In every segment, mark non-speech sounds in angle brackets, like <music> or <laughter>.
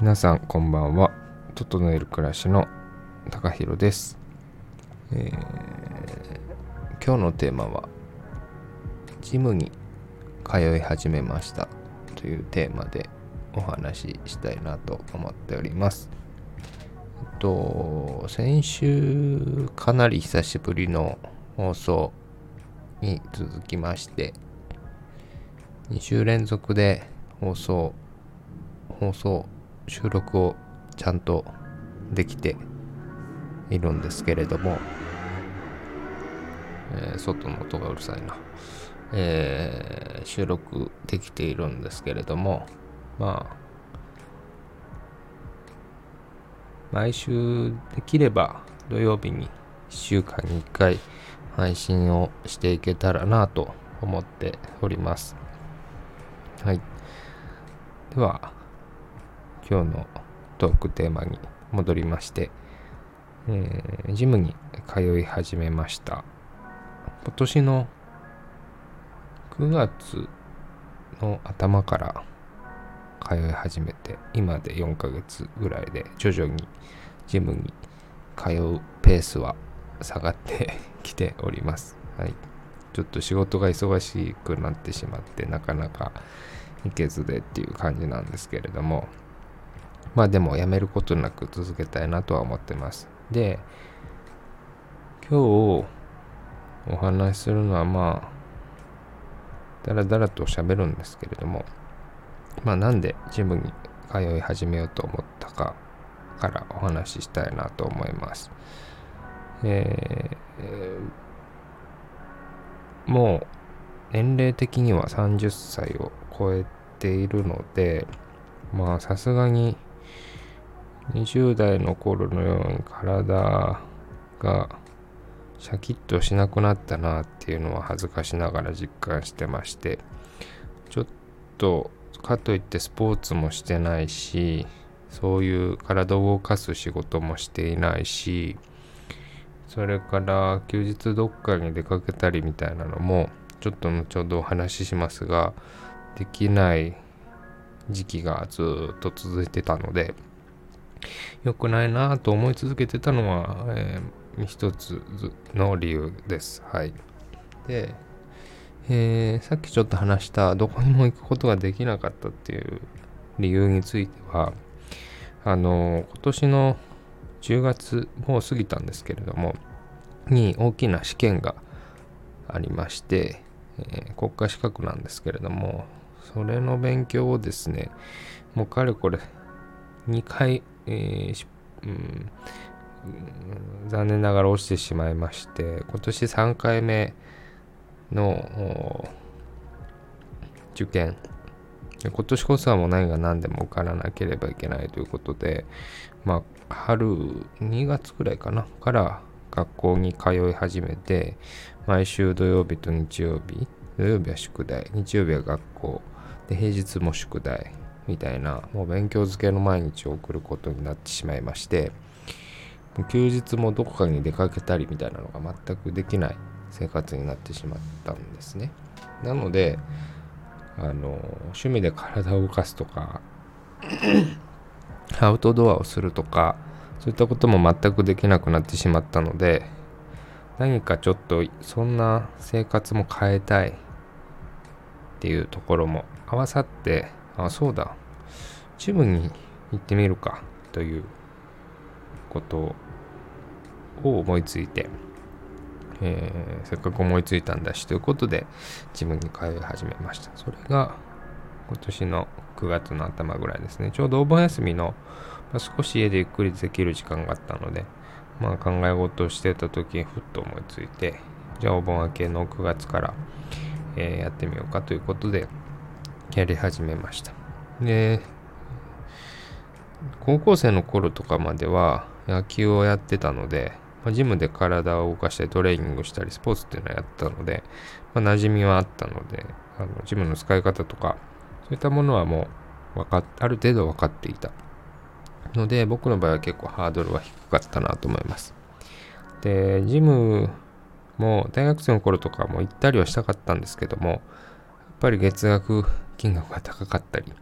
皆さんこんばんは。整える暮らしの高弘です、えー、今日のテーマはジムに通い始めましたというテーマでお話ししたいなと思っております。と先週かなり久しぶりの放送に続きまして2週連続で放送放送収録をちゃんとできているんですけれども、えー、外の音がうるさいな、えー、収録できているんですけれどもまあ毎週できれば土曜日に1週間に1回配信をしていけたらなと思っております。はい。では、今日のトークテーマに戻りまして、えー、ジムに通い始めました。今年の9月の頭から通い始めて、今で4ヶ月ぐらいで徐々にジムに通うペースは下がって <laughs> きております。はい。ちょっと仕事が忙しくなってしまって、なかなか行けずでっていう感じなんですけれども、まあでもやめることなく続けたいなとは思ってます。で、今日お話しするのはまあ、だらだらと喋るんですけれども、まあなんでジムに通い始めようと思ったかからお話ししたいなと思います。えー、もう年齢的には30歳を超えているので、まあさすがに20代の頃のように体がシャキッとしなくなったなっていうのは恥ずかしながら実感してましてちょっとかといってスポーツもしてないしそういう体を動かす仕事もしていないしそれから休日どっかに出かけたりみたいなのもちょっと後ほどお話ししますができない時期がずっと続いてたので良くないなと思い続けてたのは、えー、一つの理由です。はい。で、えー、さっきちょっと話したどこにも行くことができなかったっていう理由については、あの、今年の10月、もう過ぎたんですけれども、に大きな試験がありまして、えー、国家資格なんですけれども、それの勉強をですね、もうかれこれ2回えーうん、残念ながら落ちてしまいまして今年3回目の受験今年こそはもう何が何でも受からなければいけないということでまあ春2月くらいかなから学校に通い始めて毎週土曜日と日曜日土曜日は宿題日曜日は学校で平日も宿題みたいなもう勉強漬けの毎日を送ることになってしまいまして休日もどこかに出かけたりみたいなのが全くできない生活になってしまったんですね。なのであの趣味で体を動かすとか <coughs> アウトドアをするとかそういったことも全くできなくなってしまったので何かちょっとそんな生活も変えたいっていうところも合わさってあ、そうだ。ジムに行ってみるかということを思いついて、えー、せっかく思いついたんだしということでジムに通い始めました。それが今年の9月の頭ぐらいですね。ちょうどお盆休みの、まあ、少し家でゆっくりできる時間があったので、まあ、考え事をしてた時にふっと思いついて、じゃあお盆明けの9月から、えー、やってみようかということで、やり始めました。で、高校生の頃とかまでは野球をやってたので、まあ、ジムで体を動かしてトレーニングしたりスポーツっていうのをやったので、まあ、馴染みはあったので、あのジムの使い方とか、そういったものはもう分かある程度分かっていた。ので、僕の場合は結構ハードルは低かったなと思います。で、ジムも大学生の頃とかも行ったりはしたかったんですけども、やっぱり月額金額が高かったり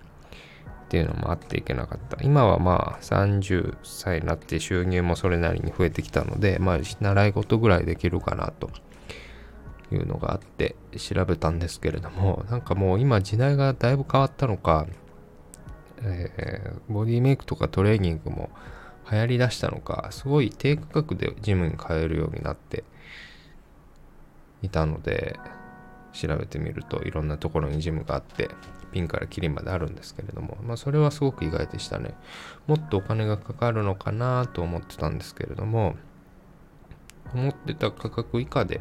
っていうのもあっていけなかった。今はまあ30歳になって収入もそれなりに増えてきたので、まあ習い事ぐらいできるかなというのがあって調べたんですけれども、なんかもう今時代がだいぶ変わったのか、えー、ボディメイクとかトレーニングも流行りだしたのか、すごい低価格でジムに通えるようになっていたので、調べてみるといろんなところにジムがあって、ピンからキリまであるんですけれども、まあそれはすごく意外でしたね。もっとお金がかかるのかなと思ってたんですけれども、思ってた価格以下で、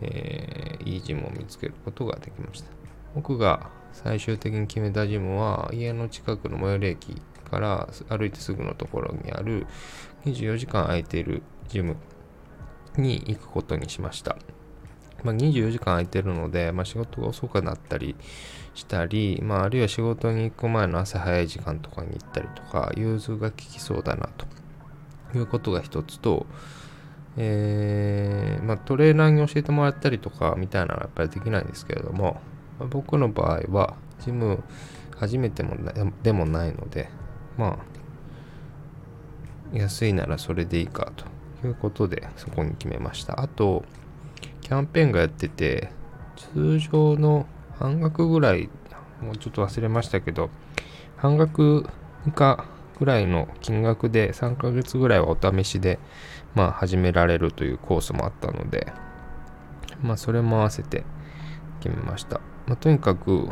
えー、いいジムを見つけることができました。僕が最終的に決めたジムは家の近くの最寄り駅から歩いてすぐのところにある24時間空いているジムに行くことにしました。まあ、24時間空いてるので、まあ、仕事が遅くなったりしたり、まあ、あるいは仕事に行く前の朝早い時間とかに行ったりとか、融通が効きそうだなと。いうことが一つと、えー、まあ、トレーナーに教えてもらったりとかみたいなのはやっぱりできないんですけれども、まあ、僕の場合はジム初めてもでもないのでまあ安いならそれでいいかということでそこに決めました。あとキャンペーンがやってて通常の半額ぐらいもうちょっと忘れましたけど半額以下ぐらいの金額で3ヶ月ぐらいはお試しでまあ始められるというコースもあったのでまあそれも合わせて決めました。まあ、とにかく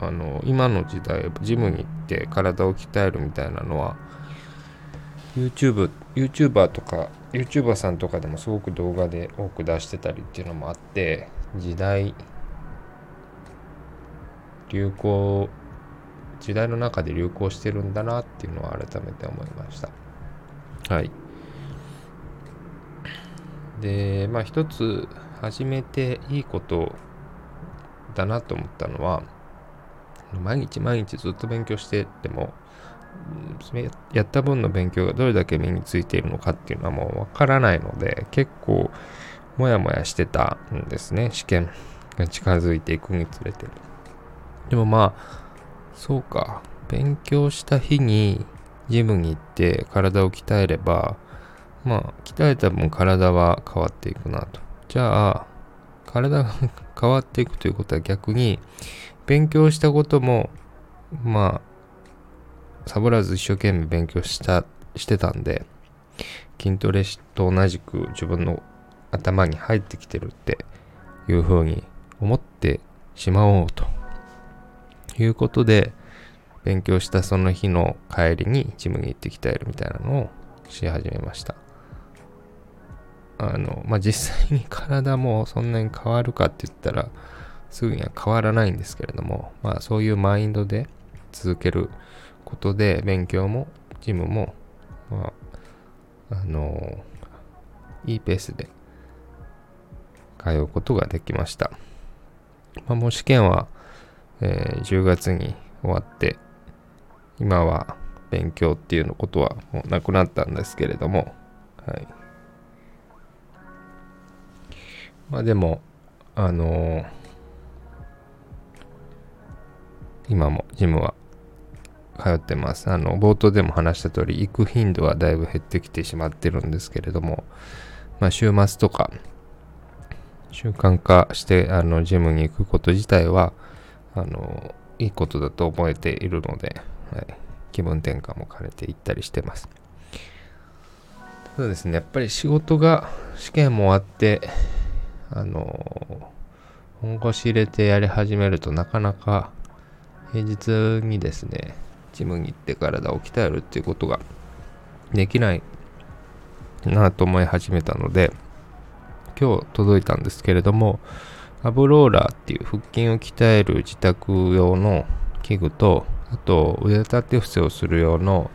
あの今の時代ジムに行って体を鍛えるみたいなのは YouTube、YouTuber とか YouTuber さんとかでもすごく動画で多く出してたりっていうのもあって時代流行時代の中で流行してるんだなっていうのは改めて思いました。はい。でまあ一つ始めていいことだなと思ったのは毎日毎日ずっと勉強しててもやった分の勉強がどれだけ身についているのかっていうのはもうわからないので結構モヤモヤしてたんですね。試験が近づいていくにつれて。でもまあそうか。勉強した日にジムに行って体を鍛えればまあ鍛えた分体は変わっていくなと。じゃあ体が <laughs> 変わっていくということは逆に勉強したこともまあサボらず一生懸命勉強したしてたんで筋トレと同じく自分の頭に入ってきてるっていうふうに思ってしまおうということで勉強したその日の帰りにジムに行って鍛えるみたいなのをし始めました。あの、まあ、実際に体もそんなに変わるかって言ったら、すぐには変わらないんですけれども、まあ、そういうマインドで続けることで、勉強も、ジムも、まあ、あのいいペースで通うことができました。まあ、もう試験は、えー、10月に終わって、今は勉強っていうのことはもうなくなったんですけれども、はい。まあでも、あのー、今もジムは通ってます。あの、冒頭でも話した通り、行く頻度はだいぶ減ってきてしまってるんですけれども、まあ週末とか、習慣化して、あの、ジムに行くこと自体は、あの、いいことだと思えているので、はい、気分転換も兼ねて行ったりしてます。そうですね、やっぱり仕事が、試験も終わって、あの、本腰入れてやり始めるとなかなか平日にですね、ジムに行って体を鍛えるっていうことができないなと思い始めたので、今日届いたんですけれども、アブローラーっていう腹筋を鍛える自宅用の器具と、あと腕立て伏せをする用の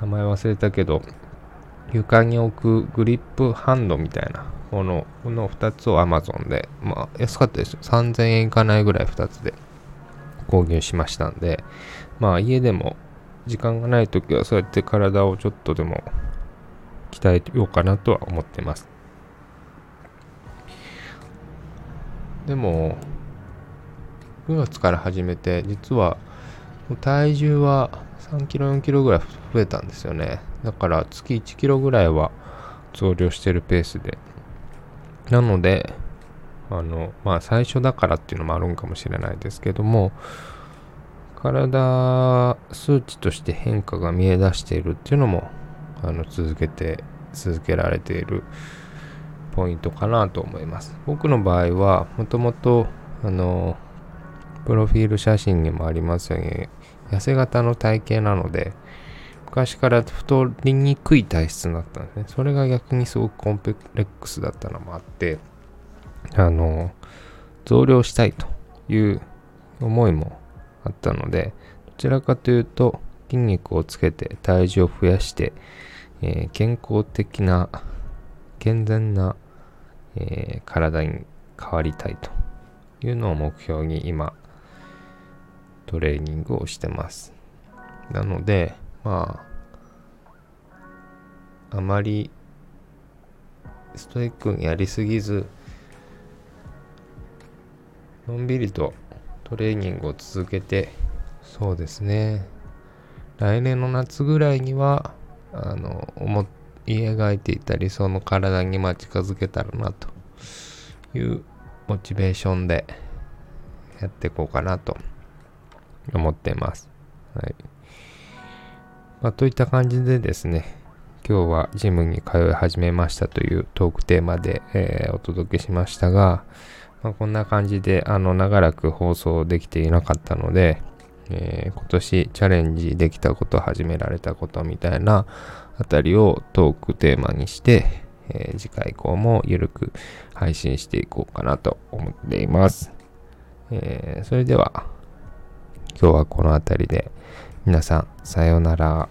名前忘れたけど、床に置くグリップハンドみたいなものこの2つを Amazon で、まあ安かったですよ。3000円いかないぐらい2つで購入しましたんで、まあ家でも時間がない時はそうやって体をちょっとでも鍛えようかなとは思ってます。でも、9月から始めて、実は体重は3キロ、4キロぐらい増えたんですよね。だから月1キロぐらいは増量してるペースで。なので、あの、まあ最初だからっていうのもあるんかもしれないですけども、体数値として変化が見え出しているっていうのも、あの、続けて、続けられているポイントかなと思います。僕の場合は、もともと、あの、プロフィール写真にもありますように、痩せ型の体型なので、昔から太りにくい体質になったんですね。それが逆にすごくコンプレックスだったのもあって、あの、増量したいという思いもあったので、どちらかというと、筋肉をつけて体重を増やして、えー、健康的な、健全な、えー、体に変わりたいというのを目標に今、トレーニングをしてます。なので、まあ、あまりストイックにやりすぎず、のんびりとトレーニングを続けて、そうですね、来年の夏ぐらいには、あの、思い描いていた理想の体にま近づけたらなというモチベーションでやっていこうかなと思っています。はい。まあ、といった感じでですね、今日はジムに通い始めましたというトークテーマで、えー、お届けしましたが、まあ、こんな感じで、あの、長らく放送できていなかったので、えー、今年チャレンジできたこと、始められたことみたいなあたりをトークテーマにして、えー、次回以降もゆるく配信していこうかなと思っています。えー、それでは、今日はこの辺りで皆さんさようなら。